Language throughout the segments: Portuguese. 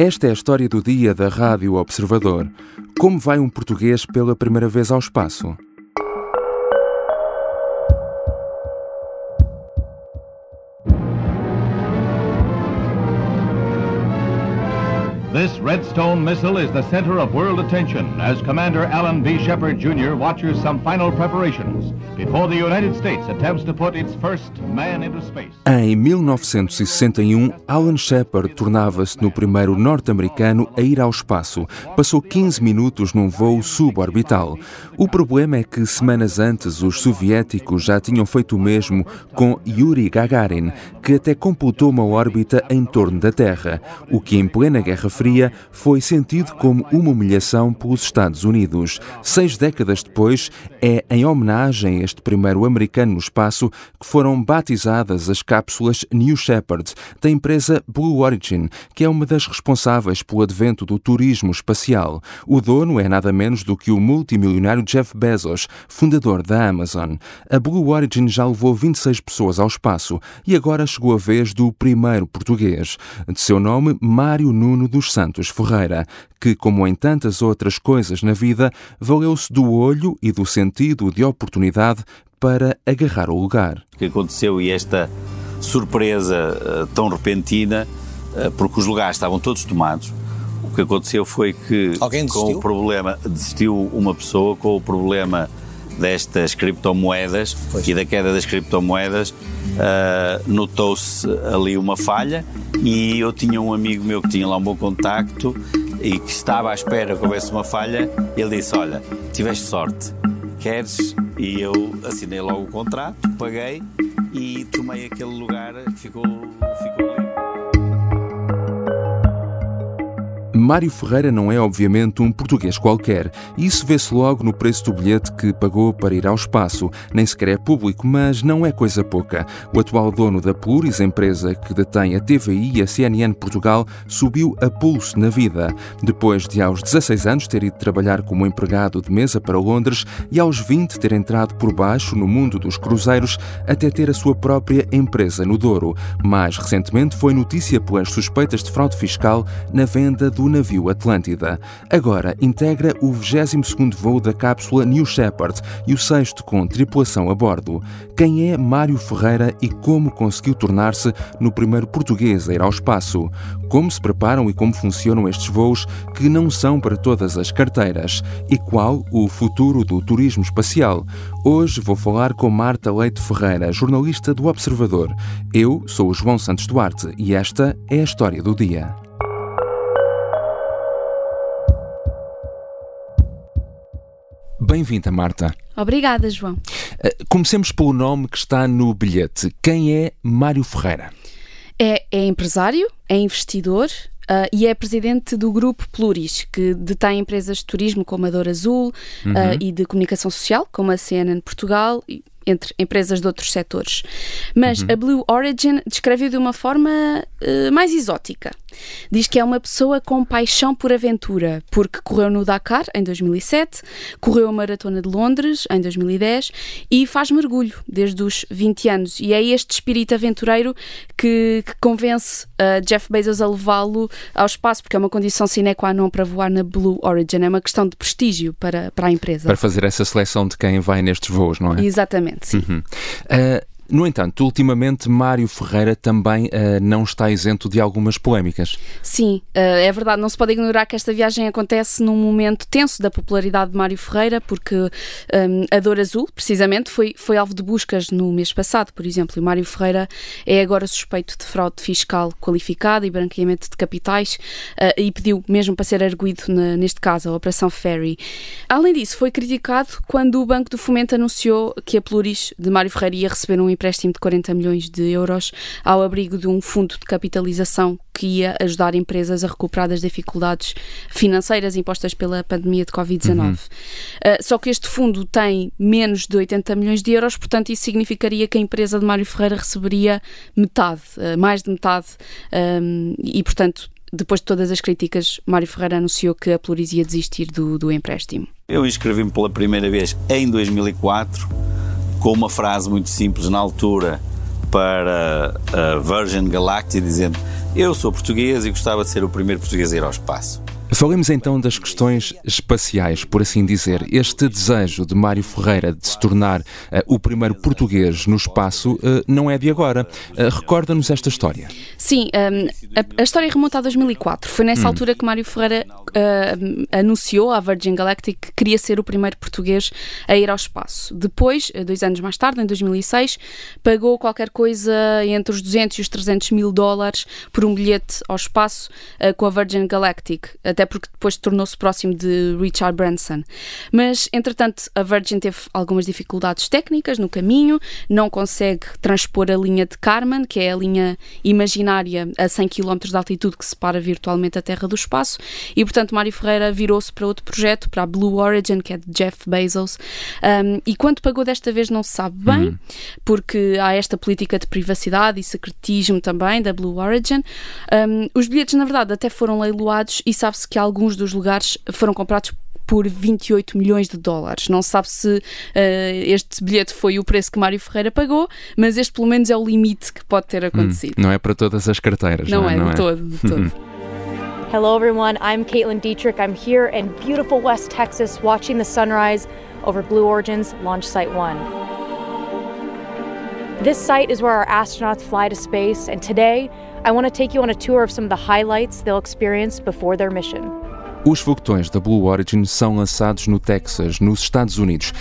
Esta é a história do dia da Rádio Observador. Como vai um português pela primeira vez ao espaço? This Redstone missile is the center of world attention as Commander Alan B. Shepard Jr. watches some final preparations before the United States attempts to put its first man into space. Em 1961, Alan Shepard tornava-se no primeiro norte-americano a ir ao espaço. Passou 15 minutos num voo suborbital. O problema é que semanas antes os soviéticos já tinham feito o mesmo com Yuri Gagarin, que até completou uma órbita em torno da Terra, o que em plena Guerra Fria foi sentido como uma humilhação pelos Estados Unidos. Seis décadas depois, é em homenagem a este primeiro americano no espaço que foram batizadas as cápsulas New Shepard, da empresa Blue Origin, que é uma das responsáveis pelo advento do turismo espacial. O dono é nada menos do que o multimilionário Jeff Bezos, fundador da Amazon. A Blue Origin já levou 26 pessoas ao espaço e agora chegou a vez do primeiro português. De seu nome, Mário Nuno dos Santos Ferreira, que, como em tantas outras coisas na vida, valeu-se do olho e do sentido de oportunidade para agarrar o lugar. O que aconteceu e esta surpresa uh, tão repentina, uh, porque os lugares estavam todos tomados, o que aconteceu foi que Alguém com o problema desistiu uma pessoa com o problema destas criptomoedas pois. e da queda das criptomoedas uh, notou-se ali uma falha e eu tinha um amigo meu que tinha lá um bom contacto e que estava à espera que houvesse uma falha ele disse, olha, tiveste sorte queres? E eu assinei logo o contrato, paguei e tomei aquele lugar que ficou, ficou Mário Ferreira não é, obviamente, um português qualquer. Isso vê-se logo no preço do bilhete que pagou para ir ao espaço. Nem sequer é público, mas não é coisa pouca. O atual dono da Pluris, empresa que detém a TVI e a CNN Portugal, subiu a pulso na vida. Depois de, aos 16 anos, ter ido trabalhar como empregado de mesa para Londres e, aos 20, ter entrado por baixo no mundo dos cruzeiros até ter a sua própria empresa no Douro. Mais recentemente, foi notícia pelas suspeitas de fraude fiscal na venda do navio Atlântida. Agora integra o 22º voo da cápsula New Shepard e o sexto com tripulação a bordo. Quem é Mário Ferreira e como conseguiu tornar-se no primeiro português a ir ao espaço? Como se preparam e como funcionam estes voos que não são para todas as carteiras? E qual o futuro do turismo espacial? Hoje vou falar com Marta Leite Ferreira, jornalista do Observador. Eu sou o João Santos Duarte e esta é a história do dia. Bem-vinda, Marta. Obrigada, João. Comecemos pelo nome que está no bilhete. Quem é Mário Ferreira? É, é empresário, é investidor uh, e é presidente do grupo Pluris, que detém empresas de turismo como a Dor Azul uhum. uh, e de comunicação social, como a CNN Portugal entre empresas de outros setores. Mas uhum. a Blue Origin descreve-o de uma forma uh, mais exótica. Diz que é uma pessoa com paixão por aventura, porque correu no Dakar em 2007, correu a Maratona de Londres em 2010 e faz mergulho desde os 20 anos. E é este espírito aventureiro que, que convence uh, Jeff Bezos a levá-lo ao espaço, porque é uma condição sine qua non para voar na Blue Origin. É uma questão de prestígio para, para a empresa. Para fazer essa seleção de quem vai nestes voos, não é? Exatamente, sim. Uhum. Uh, no entanto, ultimamente Mário Ferreira também uh, não está isento de algumas polémicas. Sim, uh, é verdade. Não se pode ignorar que esta viagem acontece num momento tenso da popularidade de Mário Ferreira, porque um, a Dor Azul, precisamente, foi, foi alvo de buscas no mês passado, por exemplo. E Mário Ferreira é agora suspeito de fraude fiscal qualificada e branqueamento de capitais uh, e pediu mesmo para ser arguído na, neste caso, a Operação Ferry. Além disso, foi criticado quando o Banco do Fomento anunciou que a Pluris de Mário Ferreira ia receber um empréstimo de 40 milhões de euros ao abrigo de um fundo de capitalização que ia ajudar empresas a recuperar das dificuldades financeiras impostas pela pandemia de Covid-19. Uhum. Uh, só que este fundo tem menos de 80 milhões de euros, portanto, isso significaria que a empresa de Mário Ferreira receberia metade, uh, mais de metade, um, e, portanto, depois de todas as críticas, Mário Ferreira anunciou que a Pluris ia desistir do, do empréstimo. Eu inscrevi-me pela primeira vez em 2004 com uma frase muito simples na altura para a Virgin Galactic, dizendo Eu sou português e gostava de ser o primeiro português a ir ao espaço. Falemos então das questões espaciais, por assim dizer. Este desejo de Mário Ferreira de se tornar uh, o primeiro português no espaço uh, não é de agora. Uh, Recorda-nos esta história. Sim, um, a, a, história remonta a 2004. Foi nessa hum. altura que Mário Ferreira anunciou à Virgin Galactic que queria ser o primeiro português a ir ao espaço. Depois, dois anos mais tarde, em 2006, pagou qualquer coisa entre os 200 e os 300 mil dólares por um bilhete ao espaço com a Virgin Galactic até porque depois tornou-se próximo de Richard Branson. Mas, entretanto, a Virgin teve algumas dificuldades técnicas no caminho, não consegue transpor a linha de Kármán, que é a linha imaginária a 100 km de altitude que separa virtualmente a Terra do espaço, e, portanto, Mário Ferreira virou-se para outro projeto, para a Blue Origin, que é de Jeff Bezos, um, e quanto pagou desta vez não se sabe bem, hum. porque há esta política de privacidade e secretismo também da Blue Origin. Um, os bilhetes, na verdade, até foram leiloados e sabe-se que alguns dos lugares foram comprados por 28 milhões de dólares. Não se sabe se uh, este bilhete foi o preço que Mário Ferreira pagou, mas este pelo menos é o limite que pode ter acontecido. Hum, não é para todas as carteiras. Não, não é, não de é? todo, de todo. Hello everyone, I'm Caitlin Dietrich. I'm here in beautiful West Texas watching the sunrise over Blue Origin's launch site 1. This site is where our astronauts fly to space, and today I want to take you on a tour of some of the highlights they'll experience before their mission. Os foguetões da Blue Origin são lançados no Texas, nos Estados Unidos.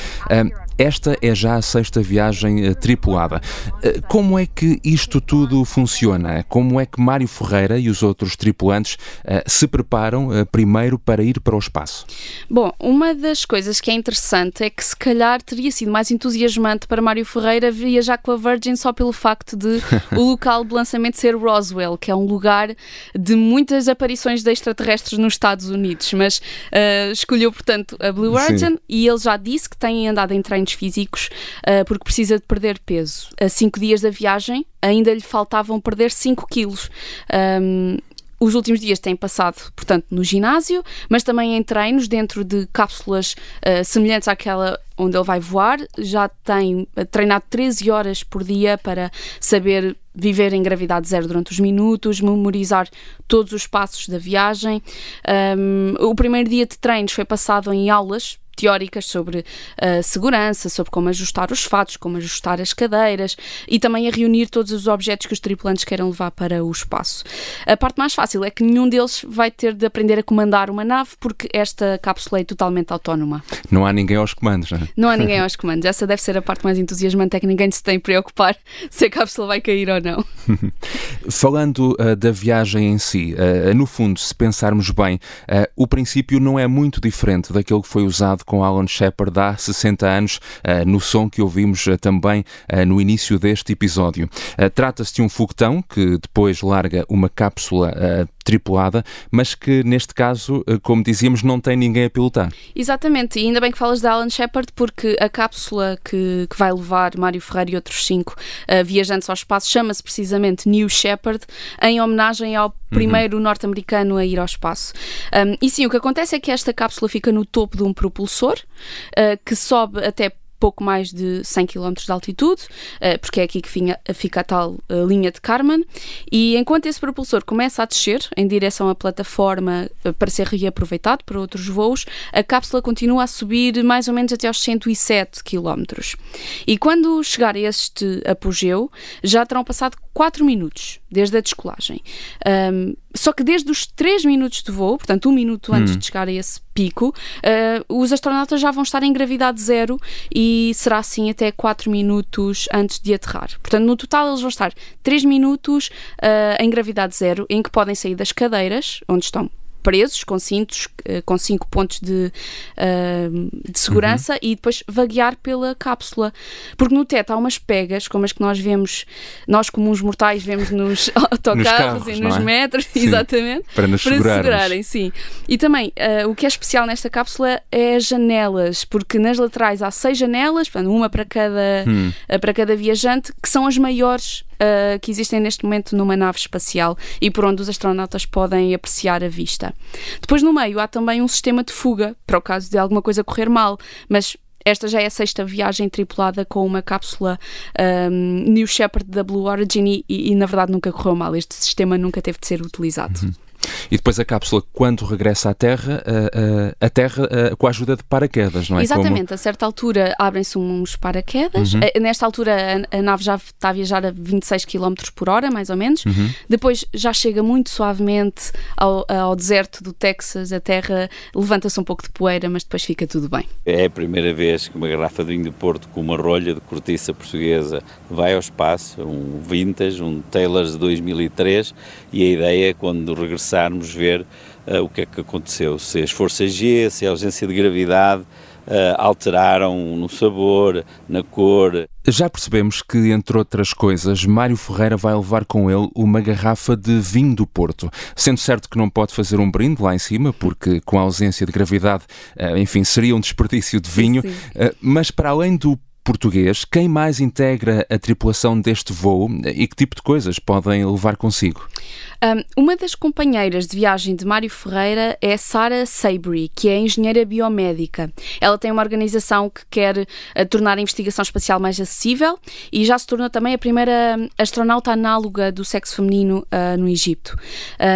Esta é já a sexta viagem uh, tripulada. Uh, como é que isto tudo funciona? Como é que Mário Ferreira e os outros tripulantes uh, se preparam primeiro para ir para o espaço? Bom, uma das coisas que é interessante é que se calhar teria sido mais entusiasmante para Mário Ferreira viajar com a Virgin só pelo facto de o local de lançamento ser Roswell, que é um lugar de muitas aparições de extraterrestres nos Estados Unidos. Mas escolheu, portanto, a Blue Origin Sim. e ele já disse que tem andado em treinos físicos uh, porque precisa de perder peso. A cinco dias da viagem ainda lhe faltavam perder 5 quilos. Um, os últimos dias têm passado, portanto, no ginásio, mas também em treinos dentro de cápsulas uh, semelhantes àquela onde ele vai voar. Já tem treinado 13 horas por dia para saber viver em gravidade zero durante os minutos, memorizar todos os passos da viagem. Um, o primeiro dia de treinos foi passado em aulas teóricas sobre uh, segurança, sobre como ajustar os fatos, como ajustar as cadeiras e também a reunir todos os objetos que os tripulantes queiram levar para o espaço. A parte mais fácil é que nenhum deles vai ter de aprender a comandar uma nave porque esta cápsula é totalmente autónoma. Não há ninguém aos comandos, não é? Não há ninguém aos comandos. Essa deve ser a parte mais entusiasmante, é que ninguém se tem a preocupar se a cápsula vai cair ou não. Falando uh, da viagem em si, uh, no fundo, se pensarmos bem, o princípio não é muito diferente daquele que foi usado com Alan Shepard há 60 anos, eh, no som que ouvimos eh, também eh, no início deste episódio. Trata-se de um foguetão que depois larga uma cápsula tripulada, mas que neste caso, como dizíamos, não tem ninguém a pilotar. Exatamente, e ainda bem que falas de Alan Shepard, porque a cápsula que, que vai levar Mário Ferreira e outros cinco uh, viajantes ao espaço chama-se precisamente New Shepard, em homenagem ao primeiro uhum. norte-americano a ir ao espaço. Um, e sim, o que acontece é que esta cápsula fica no topo de um propulsor, uh, que sobe até pouco mais de 100 km de altitude, eh, porque é aqui que fica a tal eh, linha de Kármán, e enquanto esse propulsor começa a descer em direção à plataforma eh, para ser reaproveitado para outros voos, a cápsula continua a subir mais ou menos até aos 107 km. E quando chegar a este apogeu, já terão passado 4 minutos desde a descolagem. Um, só que desde os 3 minutos de voo, portanto, um minuto antes hum. de chegar a esse pico, uh, os astronautas já vão estar em gravidade zero e será assim até 4 minutos antes de aterrar. Portanto, no total, eles vão estar 3 minutos uh, em gravidade zero, em que podem sair das cadeiras, onde estão presos com cintos, eh, com cinco pontos de, uh, de segurança uhum. e depois vaguear pela cápsula. Porque no teto há umas pegas, como as que nós vemos, nós comuns mortais vemos nos autocarros nos e nos é? metros, sim, exatamente, para nos para segurarem. Sim. E também, uh, o que é especial nesta cápsula é as janelas, porque nas laterais há seis janelas, uma para cada, hum. para cada viajante, que são as maiores uh, que existem neste momento numa nave espacial e por onde os astronautas podem apreciar a vista. Depois, no meio, há também um sistema de fuga, para o caso de alguma coisa correr mal, mas esta já é a sexta viagem tripulada com uma cápsula um, New Shepard da Blue Origin e, e, e, na verdade, nunca correu mal. Este sistema nunca teve de ser utilizado. Uhum. E depois a cápsula, quando regressa à Terra, a, a, a Terra com a ajuda de paraquedas, não é? Exatamente, Como... a certa altura abrem-se uns paraquedas. Uhum. Nesta altura a, a, nave já está a viajar a 26 km por hora, mais ou menos. Uhum. Depois já chega muito suavemente ao, ao deserto do Texas, a Terra levanta-se um pouco de poeira, mas depois fica tudo bem. É a primeira vez que uma garrafa de vinho de Porto com uma rolha de cortiça portuguesa vai ao espaço, um vintage, um Taylor's de 2003, e a ideia é quando regressar começarmos a ver uh, o que é que aconteceu, se as forças G, se a ausência de gravidade uh, alteraram no sabor, na cor. Já percebemos que, entre outras coisas, Mário Ferreira vai levar com ele uma garrafa de vinho do Porto. Sendo certo que não pode fazer um brinde lá em cima, porque com a ausência de gravidade, uh, enfim, seria um desperdício de vinho. Mas para além do português, quem mais integra a tripulação deste voo e que tipo de coisas podem levar consigo? Um, uma das companheiras de viagem de Mário Ferreira é Sara Sabry, que é engenheira biomédica. Ela tem uma organização que quer uh, tornar a investigação espacial mais acessível e já se tornou também a primeira astronauta análoga do sexo feminino uh, no Egito.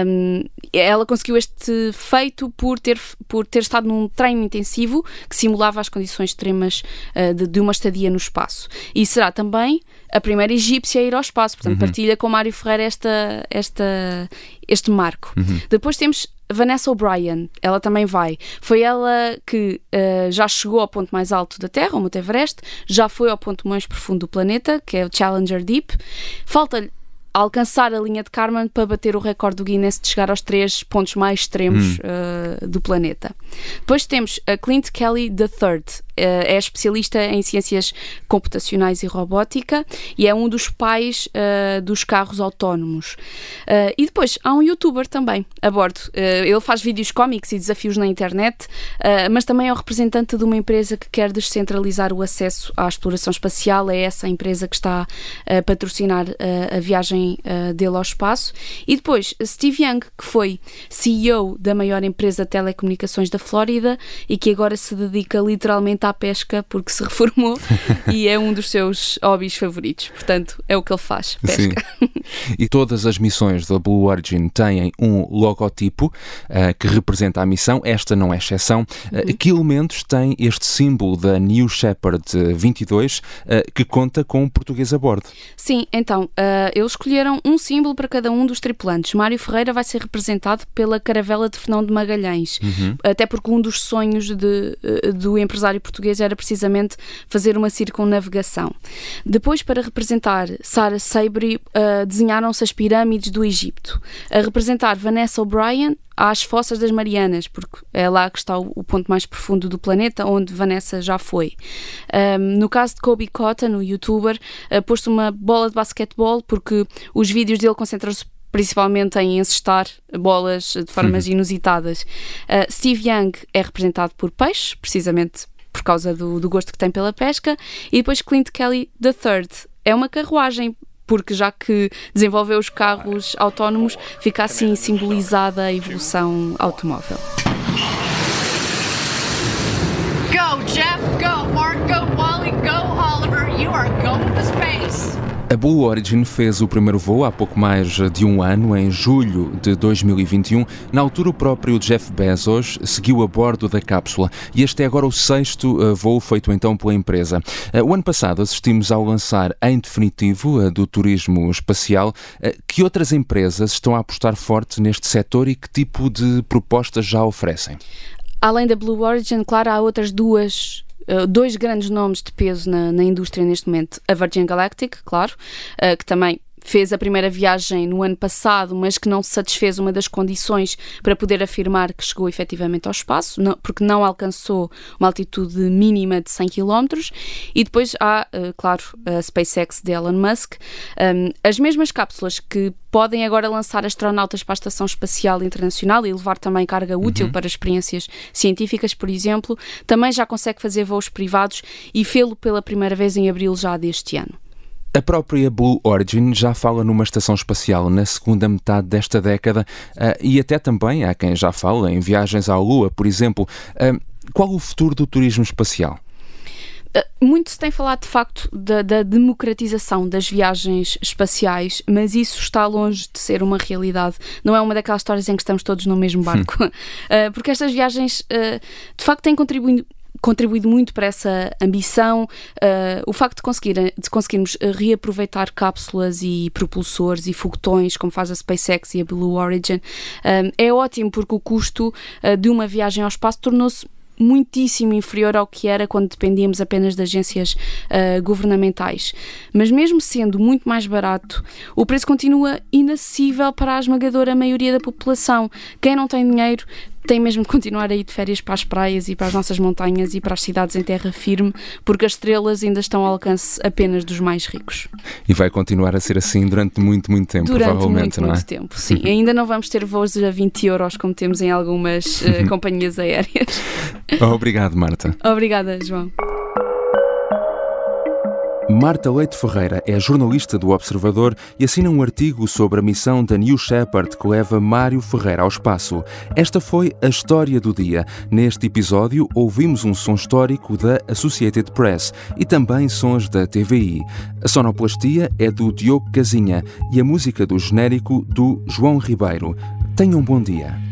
Um, ela conseguiu este feito por ter, por ter estado num treino intensivo que simulava as condições extremas uh, de, de, uma estadia no espaço. E será também a primeira egípcia a ir ao espaço, portanto, uhum. partilha com Mário Ferreira esta, esta, este marco. Uhum. Depois temos Vanessa O'Brien, ela também vai. Foi ela que uh, já chegou ao ponto mais alto da Terra, o Monte Everest, já foi ao ponto mais profundo do planeta, que é o Challenger Deep. Falta-lhe alcançar a linha de Kármán para bater o recorde do Guinness de chegar aos três pontos mais extremos hum. uh, do planeta. Depois temos a Clint Kelly III, é especialista em ciências computacionais e robótica e é um dos pais uh, dos carros autónomos. Uh, e depois há um youtuber também a bordo. Uh, ele faz vídeos cómicos e desafios na internet, mas também é o representante de uma empresa que quer descentralizar o acesso à exploração espacial. É essa a empresa que está a patrocinar a viagem dele ao espaço. E depois Steve Young, que foi CEO da maior empresa de telecomunicações da Flórida e que agora se dedica literalmente à à pesca porque se reformou e é um dos seus hobbies favoritos. Portanto, é o que ele faz, pesca. Sim. E todas as missões da Blue Origin têm um logotipo uh, que representa a missão. Esta não é exceção. Uh, Que elementos tem este símbolo da New Shepard 22 uh, que conta com um português a bordo? Sim, então, eles escolheram um símbolo para cada um dos tripulantes. Mário Ferreira vai ser representado pela caravela de Fernão de Magalhães, uhum. até porque um dos sonhos de, do empresário português português era precisamente fazer uma circunnavegação. Depois, para representar Sarah Sabry, uh, desenharam-se as pirâmides do Egito. A representar Vanessa O'Brien, às Fossas das Marianas, porque é lá que está o, ponto mais profundo do planeta, onde Vanessa já foi. Um, no caso de Kobe Cotton, o youtuber, uh, pôs-se uma bola de basquetebol, porque os vídeos dele concentram-se principalmente em encestar bolas de formas uhum. inusitadas. Uh, Steve Young é representado por peixes, precisamente por causa do, do gosto que tem pela pesca, e depois Clint Kelly III. É uma carruagem porque já que desenvolveu os carros autónomos, fica assim simbolizada a evolução automóvel. Go, Jeff! Go, Mark! Go, Wally! Go, Oliver! You are going to space! A Blue Origin fez o primeiro voo há pouco mais de um ano, em julho de 2021. Na altura, o próprio Jeff Bezos seguiu a bordo da cápsula e este é agora o sexto eh, voo feito então pela empresa. Eh, o ano passado assistimos ao lançar em definitivo eh, do turismo espacial. Que outras empresas estão a apostar forte neste setor e que tipo de propostas já oferecem? Além da Blue Origin, claro, há outras duas Uh, dois grandes nomes de peso na, na, indústria neste momento. A Virgin Galactic, claro, uh, que também fez a primeira viagem no ano passado, mas que não satisfez uma das condições para poder afirmar que chegou efetivamente ao espaço, não, porque não alcançou uma altitude mínima de 100 km. E depois há, uh, claro, a SpaceX de Elon Musk. As mesmas cápsulas que podem agora lançar astronautas para a Estação Espacial Internacional e levar também carga útil uhum. para experiências científicas, por exemplo, também já consegue fazer voos privados e fê-lo pela primeira vez em abril já deste ano. A própria Blue Origin já fala numa estação espacial na segunda metade desta década uh, e até também há quem já fala em viagens à Lua, por exemplo. Uh, qual o futuro do turismo espacial? eh, muito se tem falado de facto da, da, democratização das viagens espaciais, mas isso está longe de ser uma realidade. Não é uma daquelas histórias em que estamos todos no mesmo barco. uh, porque estas viagens de facto têm contribuído contribuído muito para essa ambição. Uh, o facto de, conseguir, de conseguirmos reaproveitar cápsulas e propulsores e foguetões, como faz a SpaceX e a Blue Origin, uh, é ótimo porque o custo uh, de uma viagem ao espaço tornou-se muitíssimo inferior ao que era quando dependíamos apenas de agências uh, governamentais. Mas mesmo sendo muito mais barato, o preço continua inacessível para a esmagadora maioria da população. Quem não tem dinheiro tem mesmo de continuar a ir de férias para as praias e para as nossas montanhas e para as cidades em terra firme, porque as estrelas ainda estão ao alcance apenas dos mais ricos. E vai continuar a ser assim durante muito, muito tempo, durante provavelmente, muito, não é? muito tempo, sim. ainda não vamos ter voos a 20 euros como temos em algumas uh, companhias aéreas. Obrigado, Marta. Obrigada, João. Marta Leite Ferreira é jornalista do Observador e assina um artigo sobre a missão da New Shepard que leva Mário Ferreira ao espaço. Esta foi a história do dia. Neste episódio, ouvimos um som histórico da Associated Press e também sons da TVI. A sonoplastia é do Diogo Casinha e a música do genérico do João Ribeiro. Tenham um bom dia.